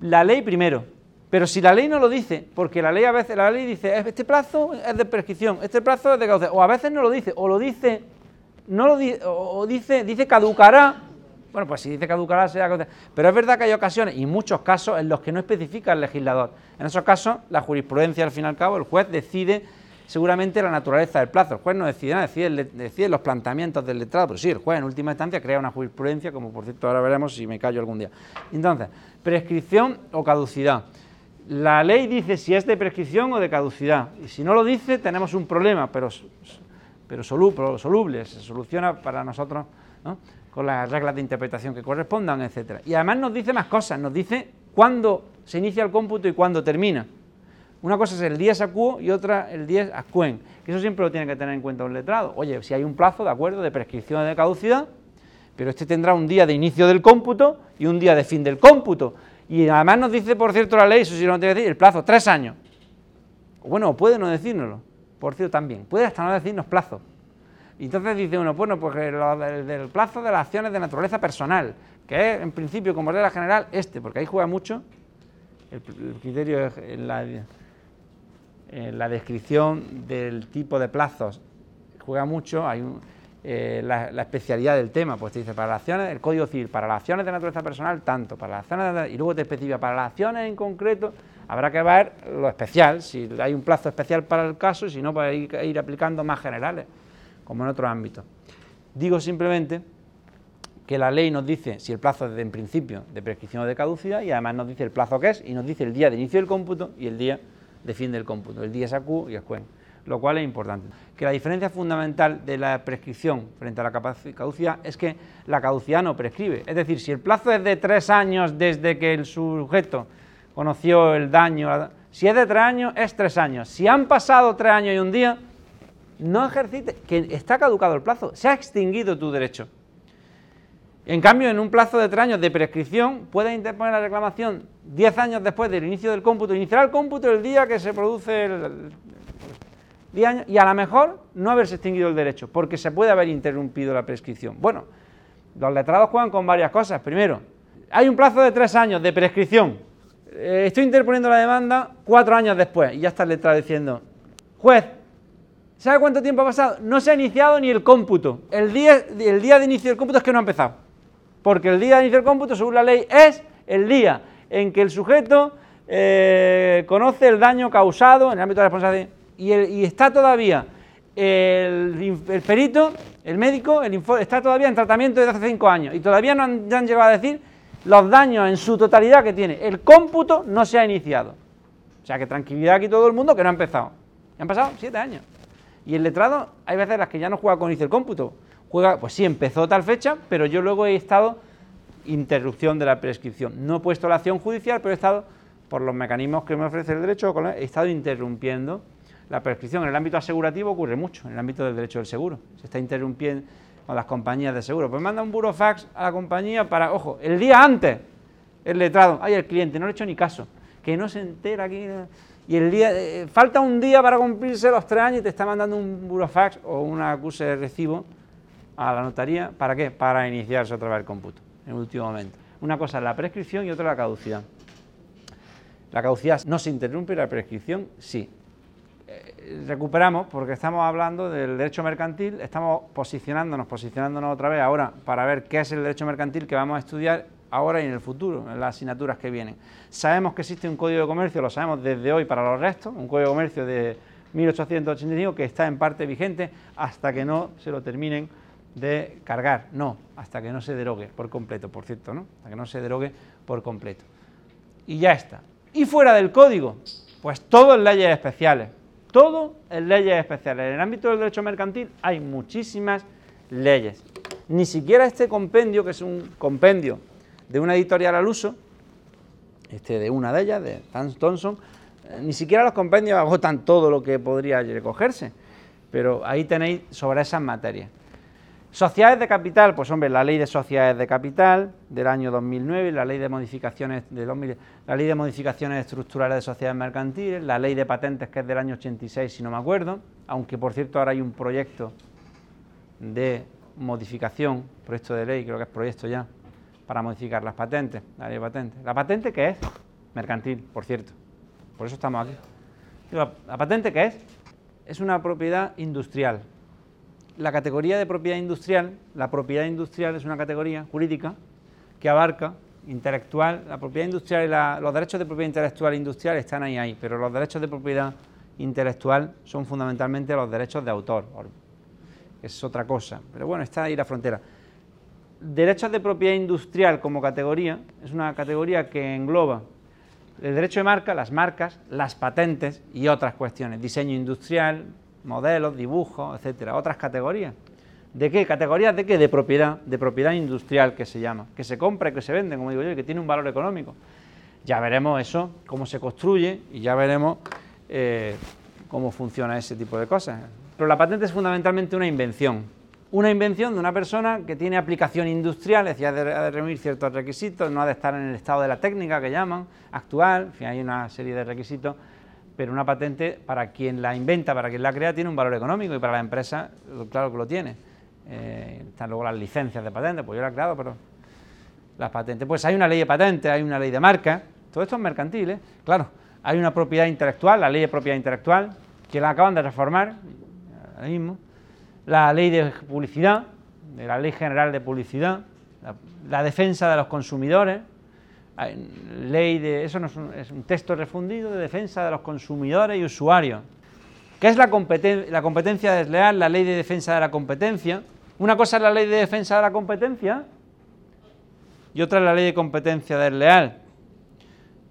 La ley primero. Pero si la ley no lo dice, porque la ley a veces, la ley dice, este plazo es de prescripción, este plazo es de caducidad, o a veces no lo dice, o lo dice, no lo dice, o dice, dice caducará, bueno, pues si dice caducará será caducará. Pero es verdad que hay ocasiones, y muchos casos, en los que no especifica el legislador. En esos casos, la jurisprudencia, al fin y al cabo, el juez decide seguramente la naturaleza del plazo. El juez no decide nada, decide, los planteamientos del letrado, pero sí, el juez en última instancia crea una jurisprudencia, como por cierto ahora veremos si me callo algún día. Entonces, prescripción o caducidad. La ley dice si es de prescripción o de caducidad, y si no lo dice tenemos un problema, pero, pero soluble, se soluciona para nosotros con las reglas de interpretación que correspondan, etc. Y además nos dice más cosas, nos dice cuándo se inicia el cómputo y cuándo termina. Una cosa es el 10 acuo y otra el 10 ascuen, que eso siempre lo tiene que tener en cuenta un letrado. Oye, si hay un plazo, de acuerdo, de prescripción de caducidad, pero este tendrá un día de inicio del cómputo y un día de fin del cómputo. Y además nos dice, por cierto, la ley, eso sí lo tiene que decir, el plazo, tres años. Bueno, puede no decírnoslo, por cierto, también. Puede hasta no decirnos plazo. Y entonces dice uno, bueno, pues el, del plazo de las acciones de naturaleza personal, que es en principio como regla general este, porque ahí juega mucho el, criterio en la, en la, descripción del tipo de plazos, juega mucho, hay eh, la, especialidad del tema, pues te dice para las acciones, el Código Civil, para las acciones de naturaleza personal, tanto, para las acciones de, y luego te especifica para las acciones en concreto, habrá que ver lo especial, si hay un plazo especial para el caso si no, para ir, ir aplicando más generales como en otros ámbitos. Digo simplemente que la ley nos dice si el plazo es en principio de prescripción o de caducidad y además nos dice el plazo que es y nos dice el día de inicio del cómputo y el día de fin del cómputo. El día es AQ y es CUEN, lo cual es importante. Que la diferencia fundamental de la prescripción frente a la caducidad es que la caducidad no prescribe. Es decir, si el plazo es de tres años desde que el sujeto conoció el daño, si es de tres años, es tres años. Si han pasado tres años y un día, no ejercite, que está caducado el plazo, se ha extinguido tu derecho. En cambio, en un plazo de tres años de prescripción, puedes interponer la reclamación diez años después del inicio del cómputo. Iniciará el cómputo el día que se produce el, día y a lo mejor no haberse extinguido el derecho, porque se puede haber interrumpido la prescripción. Bueno, los letrados juegan con varias cosas. Primero, hay un plazo de tres años de prescripción. Eh, estoy interponiendo la demanda cuatro años después y ya está el letrado diciendo, juez, ¿Sabe cuánto tiempo ha pasado? No se ha iniciado ni el cómputo. El el día de inicio del cómputo es que no ha empezado. Porque el día de inicio del cómputo, según la ley, es el día en que el sujeto eh, conoce el daño causado en el ámbito de la responsabilidad y, está todavía el, perito, el médico, el está todavía en tratamiento desde hace cinco años y todavía no han, llegado a decir los daños en su totalidad que tiene. El cómputo no se ha iniciado. O sea que tranquilidad aquí todo el mundo que no ha empezado. Han pasado siete años. Y el letrado, hay veces las que ya no juega con inicio el cómputo. Juega, pues sí, empezó tal fecha, pero yo luego he estado interrupción de la prescripción. No he puesto la acción judicial, pero he estado, por los mecanismos que me ofrece el derecho, he estado interrumpiendo la prescripción. En el ámbito asegurativo ocurre mucho, en el ámbito del derecho del seguro. Se está interrumpiendo con las compañías de seguro. Pues manda un burofax a la compañía para, ojo, el día antes, el letrado, ay, el cliente, no le he hecho ni caso, que no se entera aquí y el día, eh, falta un día para cumplirse los tres años y te está mandando un burofax o una acuse de recibo a la notaría, ¿para qué? Para iniciarse otra vez el cómputo, en último momento. Una cosa es la prescripción y otra la caducidad. La caducidad no se interrumpe, la prescripción sí. Eh, recuperamos, porque estamos hablando del derecho mercantil, estamos posicionándonos, posicionándonos otra vez ahora para ver qué es el derecho mercantil que vamos a estudiar ahora y en el futuro, en las asignaturas que vienen. Sabemos que existe un código de comercio, lo sabemos desde hoy para los restos, un código de comercio de 1885 que está en parte vigente hasta que no se lo terminen de cargar, no, hasta que no se derogue por completo, por cierto, ¿no? Hasta que no se derogue por completo. Y ya está. Y fuera del código, pues todo en leyes especiales, todo en leyes especiales. En el ámbito del derecho mercantil hay muchísimas leyes. Ni siquiera este compendio, que es un compendio de una editorial al uso, este, de una de ellas, de Thompson, eh, ni siquiera los compendios agotan todo lo que podría recogerse, pero ahí tenéis sobre esas materias. Sociedades de capital, pues hombre, la ley de sociedades de capital del año 2009, la ley de modificaciones de la ley de modificaciones estructurales de sociedades mercantiles, la ley de patentes que es del año 86 si no me acuerdo, aunque por cierto ahora hay un proyecto de modificación, proyecto de ley, creo que es proyecto ya, para modificar las patentes, la ley de patentes. ¿La patente qué es? Mercantil, por cierto. Por eso estamos aquí. ¿La patente qué es? Es una propiedad industrial. La categoría de propiedad industrial, la propiedad industrial es una categoría jurídica que abarca intelectual, la propiedad industrial y los derechos de propiedad intelectual e industrial están ahí, ahí, pero los derechos de propiedad intelectual son fundamentalmente los derechos de autor, es otra cosa, pero bueno, está ahí la frontera. Derechos de propiedad industrial como categoría es una categoría que engloba el derecho de marca, las marcas, las patentes y otras cuestiones, diseño industrial, modelos, dibujos, etcétera, otras categorías. ¿De qué? ¿Categorías de qué? De propiedad, de propiedad industrial que se llama, que se compra y que se vende, como digo yo, y que tiene un valor económico. Ya veremos eso, cómo se construye y ya veremos eh, cómo funciona ese tipo de cosas. Pero la patente es fundamentalmente una invención, una invención de una persona que tiene aplicación industrial, es decir, ha de, reunir ciertos requisitos, no ha de estar en el estado de la técnica que llaman, actual, en fin, hay una serie de requisitos, pero una patente para quien la inventa, para quien la crea, tiene un valor económico y para la empresa, claro que lo tiene. Eh, están luego las licencias de patente, pues yo la he creado, pero las patentes. Pues hay una ley de patente, hay una ley de marca, todo esto es mercantil, ¿eh? claro. Hay una propiedad intelectual, la ley de propiedad intelectual, que la acaban de reformar, ahora mismo la ley de publicidad, de la ley general de publicidad, la, defensa de los consumidores, ley de, eso no es un, es un, texto refundido de defensa de los consumidores y usuarios. ¿Qué es la, la competencia desleal? La ley de defensa de la competencia. Una cosa es la ley de defensa de la competencia y otra es la ley de competencia desleal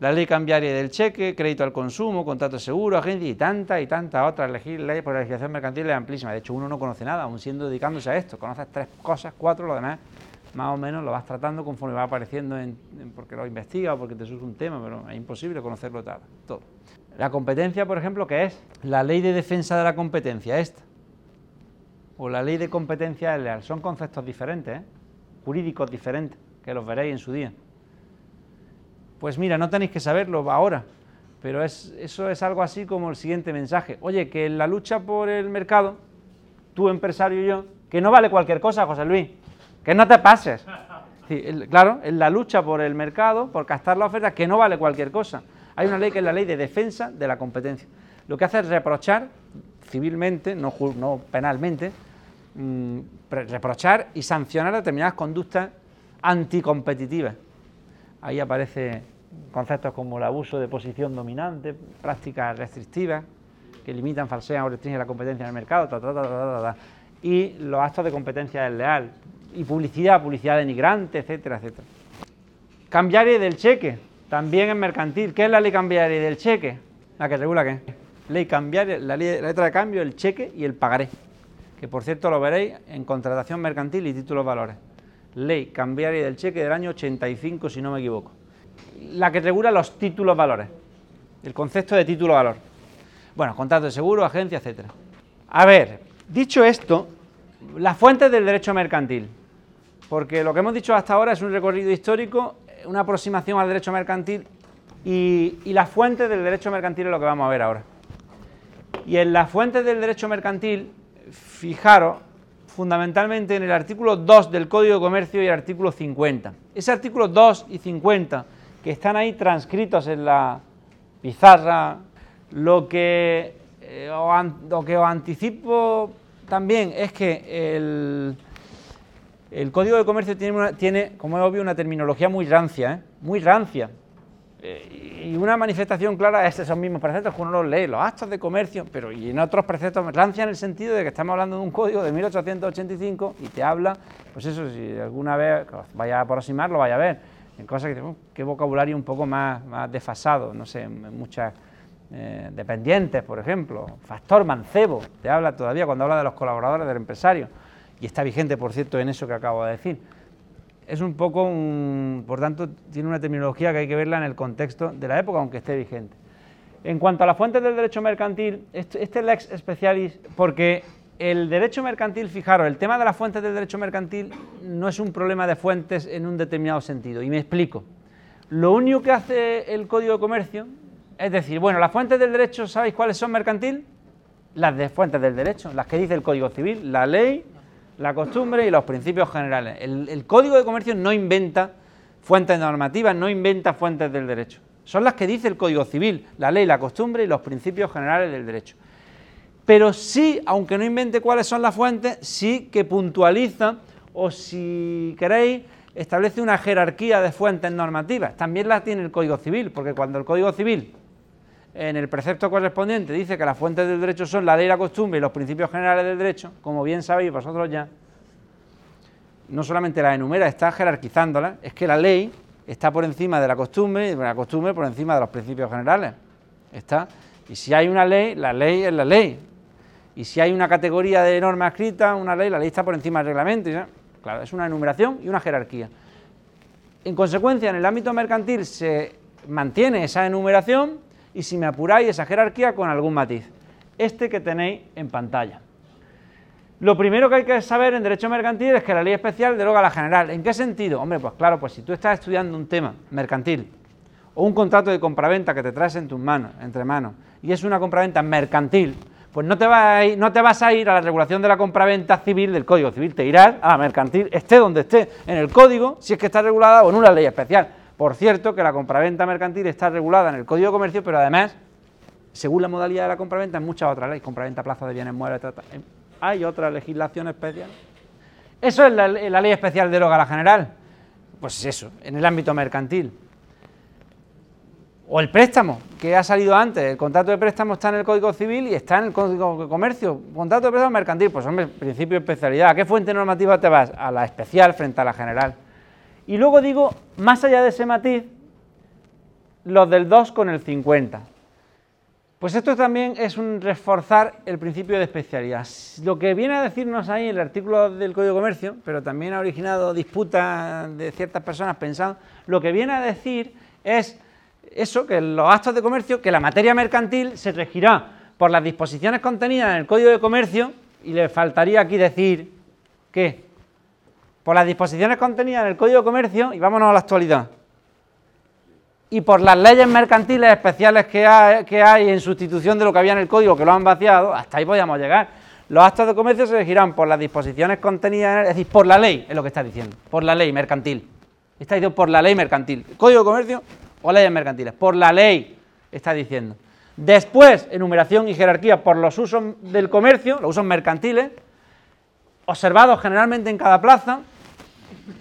la ley cambiaria del cheque, crédito al consumo, contrato seguro, agencia y tanta y tantas otras leyes por la legislación mercantil es amplísima. De hecho, uno no conoce nada, aún siendo dedicándose a esto. Conoces tres cosas, cuatro, lo demás más o menos lo vas tratando conforme va apareciendo en, porque lo investigas o porque te surge un tema, pero es imposible conocerlo todo. La competencia, por ejemplo, ¿qué es? La ley de defensa de la competencia, esta. O la ley de competencia leal. Son conceptos diferentes, ¿eh? jurídicos diferentes, que los veréis en su día. Pues mira, no tenéis que saberlo ahora, pero es, eso es algo así como el siguiente mensaje. Oye, que en la lucha por el mercado, tú empresario y yo, que no vale cualquier cosa, José Luis, que no te pases. claro, en la lucha por el mercado, por captar la oferta, que no vale cualquier cosa. Hay una ley que es la ley de defensa de la competencia. Lo que hace es reprochar civilmente, no, penalmente, mm, reprochar y sancionar determinadas conductas anticompetitivas. Ahí aparece conceptos como el abuso de posición dominante, prácticas restrictivas que limitan, falsean o restringen la competencia en el mercado, y los actos de competencia desleal, y publicidad, publicidad denigrante, etcétera, etcétera. Cambiaria del cheque, también es mercantil. ¿Qué es la ley cambiaria del cheque? La que regula qué? Ley cambiaria, la, la letra de cambio, el cheque y el pagaré, que por cierto lo veréis en contratación mercantil y títulos valores. Ley cambiaria del cheque del año 85, si no me equivoco la que regula los títulos valores, el concepto de título valor. Bueno, contrato de seguro, agencia, etcétera. A ver, dicho esto, las fuentes del derecho mercantil, porque lo que hemos dicho hasta ahora es un recorrido histórico, una aproximación al derecho mercantil y, y las fuentes del derecho mercantil es lo que vamos a ver ahora. Y en las fuentes del derecho mercantil, fijaros, fundamentalmente en el artículo 2 del Código de Comercio y el artículo 50. Ese artículo 2 y 50 que están ahí transcritos en la pizarra. Lo que, eh, lo que os anticipo también es que el, el Código de Comercio tiene, tiene, como es obvio, una terminología muy rancia, ¿eh? muy rancia. Eh, y una manifestación clara es esos mismos preceptos que uno los lee, los actos de comercio, pero y en otros preceptos rancia en el sentido de que estamos hablando de un código de 1885 y te habla, pues eso, si alguna vez vaya a aproximar, lo vaya a ver en cosas que, qué vocabulario un poco más, más desfasado, no sé, muchas eh, dependientes, por ejemplo, factor mancebo, te habla todavía cuando habla de los colaboradores del empresario, y está vigente, por cierto, en eso que acabo de decir. Es un poco, por tanto, tiene una terminología que hay que verla en el contexto de la época, aunque esté vigente. En cuanto a las fuentes del derecho mercantil, este, este lex specialis, porque el derecho mercantil, fijaros, el tema de las fuentes del derecho mercantil no es un problema de fuentes en un determinado sentido, y me explico. Lo único que hace el Código de Comercio es decir, bueno, las fuentes del derecho, ¿sabéis cuáles son mercantil? Las de fuentes del derecho, las que dice el Código Civil, la ley, la costumbre y los principios generales. El, Código de Comercio no inventa fuentes normativas, no inventa fuentes del derecho. Son las que dice el Código Civil, la ley, la costumbre y los principios generales del derecho pero sí, aunque no invente cuáles son las fuentes, sí que puntualiza o si queréis, establece una jerarquía de fuentes normativas. También la tiene el Código Civil, porque cuando el Código Civil en el precepto correspondiente dice que las fuentes del derecho son la ley, la costumbre y los principios generales del derecho, como bien sabéis vosotros ya, no solamente la enumera, está jerarquizándola, es que la ley está por encima de la costumbre y la costumbre por encima de los principios generales. Está. Y si hay una ley, la ley es la ley. Y si hay una categoría de norma escrita, una ley, la ley está por encima del reglamento. Claro, es una enumeración y una jerarquía. En consecuencia, en el ámbito mercantil se mantiene esa enumeración y si me apuráis esa jerarquía con algún matiz. Este que tenéis en pantalla. Lo primero que hay que saber en derecho mercantil es que la ley especial deroga la general. ¿En qué sentido? Hombre, pues claro, pues si tú estás estudiando un tema mercantil o un contrato de compraventa que te traes en tus manos, entre manos, y es una compraventa mercantil, pues no te, no te vas a ir a la regulación de la compraventa civil del Código Civil, te irás a la mercantil, esté donde esté, en el Código, si es que está regulada o en una ley especial. Por cierto, que la compraventa mercantil está regulada en el Código de Comercio, pero además, según la modalidad de la compraventa, en muchas otras leyes, compraventa plaza de bienes muebles, hay otra legislación especial. ¿Eso es la, ley especial de la general? Pues eso, en el ámbito mercantil. O el préstamo, que ha salido antes. El contrato de préstamo está en el Código Civil y está en el Código de Comercio. Contrato de préstamo mercantil, pues hombre, principio de especialidad. ¿A qué fuente normativa te vas? A la especial frente a la general. Y luego digo, más allá de ese matiz, los del 2 con el 50. Pues esto también es un reforzar el principio de especialidad. Lo que viene a decirnos ahí el artículo del Código de Comercio, pero también ha originado disputas de ciertas personas pensando, lo que viene a decir es eso, que los actos de comercio, que la materia mercantil se regirá por las disposiciones contenidas en el Código de Comercio, y le faltaría aquí decir que por las disposiciones contenidas en el Código de Comercio, y vámonos a la actualidad, y por las leyes mercantiles especiales que hay, en sustitución de lo que había en el código, que lo han vaciado, hasta ahí podíamos llegar. Los actos de comercio se regirán por las disposiciones contenidas, en el, es decir, por la ley, es lo que está diciendo, por la ley mercantil. Está diciendo por la ley mercantil. Código de comercio o leyes mercantiles. Por la ley, está diciendo. Después, enumeración y jerarquía por los usos del comercio, los usos mercantiles, observados generalmente en cada plaza,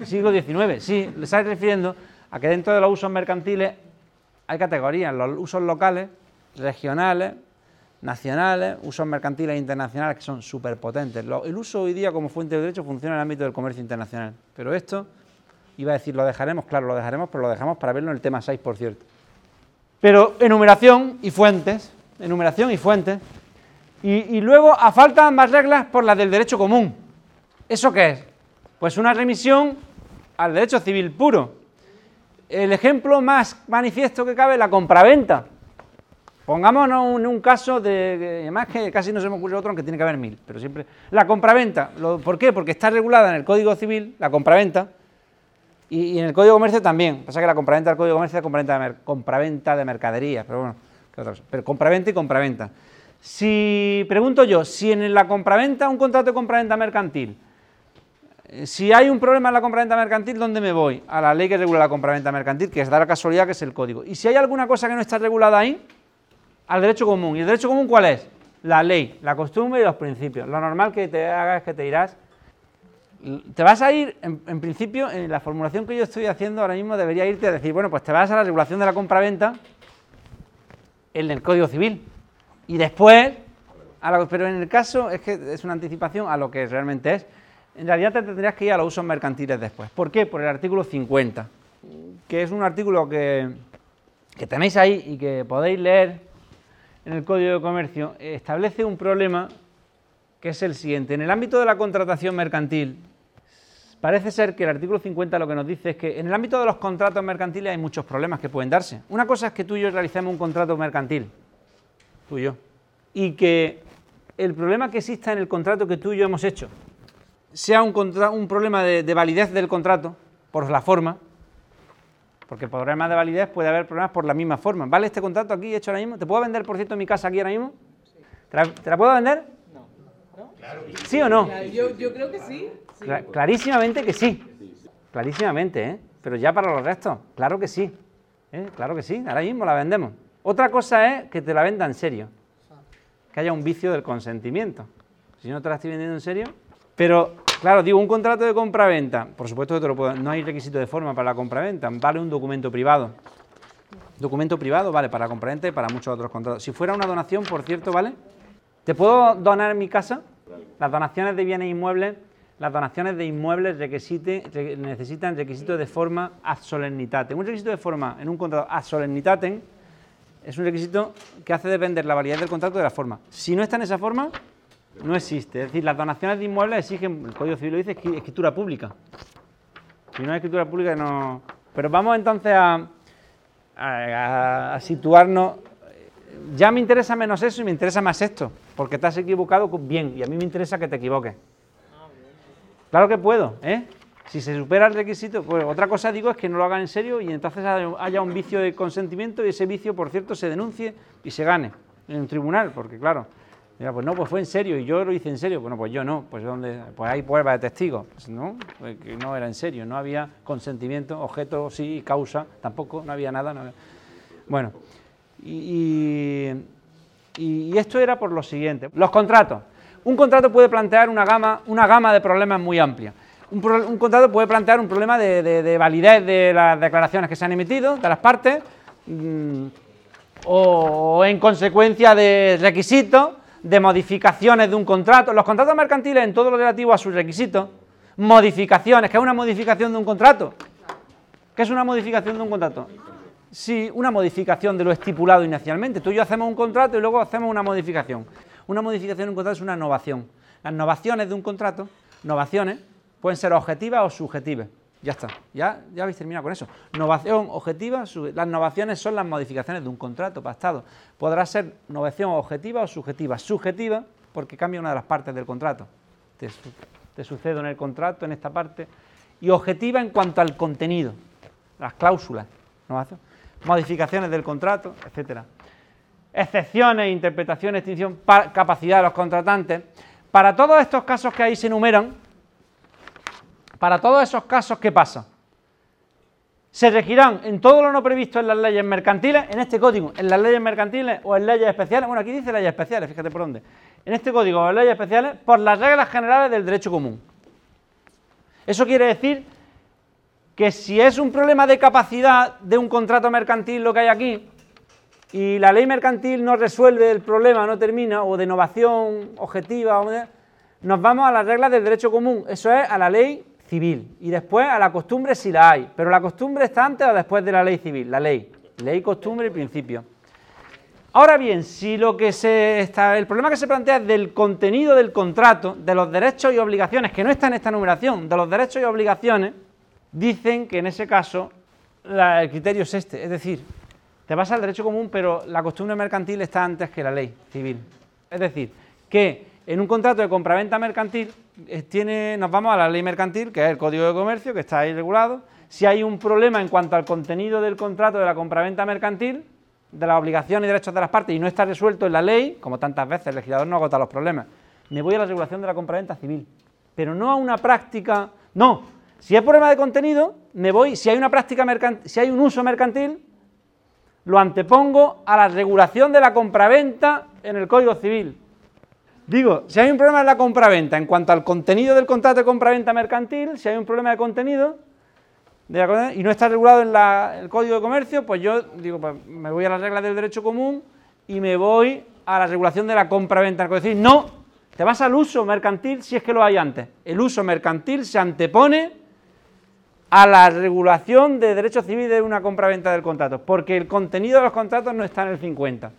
siglo XIX, sí, le está refiriendo a que dentro de los usos mercantiles hay categorías, los usos locales, regionales, nacionales, usos mercantiles internacionales que son súper potentes. El uso hoy día como fuente de derecho funciona en el ámbito del comercio internacional, pero esto, iba a decir, lo dejaremos, claro, lo dejaremos, pero lo dejamos para verlo en el tema 6, por cierto. Pero enumeración y fuentes, enumeración y fuentes, y, y luego a falta ambas reglas por las del derecho común. ¿Eso qué es? Pues una remisión al derecho civil puro, el ejemplo más manifiesto que cabe es la compraventa. Pongámonos en un caso de, además que casi no se me ocurre otro, aunque tiene que haber mil, pero siempre. La compraventa, ¿por qué? Porque está regulada en el Código Civil, la compraventa, y, en el Código de Comercio también. Pasa que la compraventa del Código de Comercio es compraventa de, compraventa de mercaderías, pero bueno, ¿qué otra cosa? Pero compraventa y compraventa. Si, pregunto yo, si en la compraventa, un contrato de compraventa mercantil, si hay un problema en la compraventa mercantil, ¿dónde me voy? A la ley que regula la compraventa mercantil, que es dar casualidad que es el código. Y si hay alguna cosa que no está regulada ahí, al derecho común. ¿Y el derecho común cuál es? La ley, la costumbre y los principios. Lo normal que te hagas es que te irás. Te vas a ir, en, principio, en la formulación que yo estoy haciendo ahora mismo, debería irte a decir, bueno, pues te vas a la regulación de la compraventa en el Código Civil. Y después, pero en el caso es que es una anticipación a lo que realmente es en realidad te tendrías que ir a los usos mercantiles después. ¿Por qué? Por el artículo 50, que es un artículo que, tenéis ahí y que podéis leer en el Código de Comercio, establece un problema que es el siguiente. En el ámbito de la contratación mercantil, parece ser que el artículo 50 lo que nos dice es que en el ámbito de los contratos mercantiles hay muchos problemas que pueden darse. Una cosa es que tú y yo realicemos un contrato mercantil, tú y yo, y que el problema que exista en el contrato que tú y yo hemos hecho sea un, un problema de, validez del contrato por la forma, porque por problemas de validez puede haber problemas por la misma forma. ¿Vale este contrato aquí hecho ahora mismo? ¿Te puedo vender, por cierto, mi casa aquí ahora mismo? ¿Te la, puedo vender? No. ¿Sí o no? Yo, creo que sí. clarísimamente que sí. Clarísimamente, ¿eh? Pero ya para los restos, claro que sí. ¿eh? Claro que sí, ahora mismo la vendemos. Otra cosa es que te la venda en serio. Que haya un vicio del consentimiento. Si no te la estoy vendiendo en serio, pero, claro, digo, un contrato de compraventa, por supuesto que te lo puedo, no hay requisito de forma para la compraventa, vale un documento privado. Documento privado, vale, para compraventa y para muchos otros contratos. Si fuera una donación, por cierto, ¿vale? ¿Te puedo donar mi casa? Las donaciones de bienes inmuebles, las donaciones de inmuebles necesitan requisitos de forma ad solemnitatem. Un requisito de forma en un contrato ad solemnitatem es un requisito que hace depender la validez del contrato de la forma. Si no está en esa forma, no existe. Es decir, las donaciones de inmuebles exigen, el Código Civil lo dice, escritura pública. Si no hay escritura pública, no. Pero vamos entonces a, a, situarnos. Ya me interesa menos eso y me interesa más esto, porque te has equivocado bien y a mí me interesa que te equivoques. Claro que puedo, ¿eh? Si se supera el requisito, pues otra cosa digo es que no lo hagan en serio y entonces haya un vicio de consentimiento y ese vicio, por cierto, se denuncie y se gane en un tribunal, porque claro, Mira, pues no, pues fue en serio y yo lo hice en serio. Bueno, pues yo no, pues ¿dónde? Pues hay pruebas de testigos. Pues no, pues que no era en serio, no había consentimiento, objeto sí, causa, tampoco, no había nada. Bueno, y, esto era por lo siguiente. Los contratos. Un contrato puede plantear una gama, una gama de problemas muy amplia. Un, contrato puede plantear un problema de, validez de las declaraciones que se han emitido, de las partes, mm, o en consecuencia de requisitos de modificaciones de un contrato. Los contratos mercantiles en todo lo relativo a sus requisitos, modificaciones, ¿qué es una modificación de un contrato? ¿Qué es una modificación de un contrato? Sí, una modificación de lo estipulado inicialmente. Tú y yo hacemos un contrato y luego hacemos una modificación. Una modificación de un contrato es una innovación. Las innovaciones de un contrato, innovaciones, pueden ser objetivas o subjetivas. Ya está, ya, ya habéis terminado con eso. Innovación objetiva, las innovaciones son las modificaciones de un contrato pactado. Podrá ser innovación objetiva o subjetiva. Subjetiva porque cambia una de las partes del contrato. Te, te sucede en el contrato, en esta parte. Y objetiva en cuanto al contenido, las cláusulas, modificaciones del contrato, etcétera. Excepciones, interpretación, extinción, capacidad de los contratantes. Para todos estos casos que ahí se enumeran, para todos esos casos, ¿qué pasa? Se regirán en todo lo no previsto en las leyes mercantiles, en este código, en las leyes mercantiles o en leyes especiales, bueno, aquí dice leyes especiales, fíjate por dónde, en este código o en leyes especiales, por las reglas generales del derecho común. Eso quiere decir que si es un problema de capacidad de un contrato mercantil lo que hay aquí, y la ley mercantil no resuelve el problema, no termina, o de innovación objetiva, nos vamos a las reglas del derecho común, eso es a la ley civil y después a la costumbre si la hay. Pero la costumbre está antes o después de la ley civil, la ley. Ley, costumbre y principio. Ahora bien, si lo que se está, el problema que se plantea es del contenido del contrato, de los derechos y obligaciones, que no está en esta numeración, de los derechos y obligaciones, dicen que en ese caso el criterio es este, es decir, te vas al derecho común, pero la costumbre mercantil está antes que la ley civil. Es decir, que en un contrato de compraventa mercantil nos vamos a la ley mercantil, que es el Código de Comercio, que está ahí regulado. Si hay un problema en cuanto al contenido del contrato de la compraventa mercantil, de las obligaciones y derechos de las partes, y no está resuelto en la ley, como tantas veces el legislador no agota los problemas, me voy a la regulación de la compraventa civil. Pero no a una práctica, no. Si es problema de contenido, me voy, si hay una práctica mercantil, si hay un uso mercantil, lo antepongo a la regulación de la compraventa en el Código Civil. Digo, si hay un problema en la compraventa en cuanto al contenido del contrato de compraventa mercantil, si hay un problema de contenido y no está regulado en, el Código de Comercio, pues yo digo, pues me voy a las reglas del derecho común y me voy a la regulación de la compraventa. Es decir, no, te vas al uso mercantil si es que lo hay antes. El uso mercantil se antepone a la regulación de derecho civil de una compraventa del contrato, porque el contenido de los contratos no está en el 50.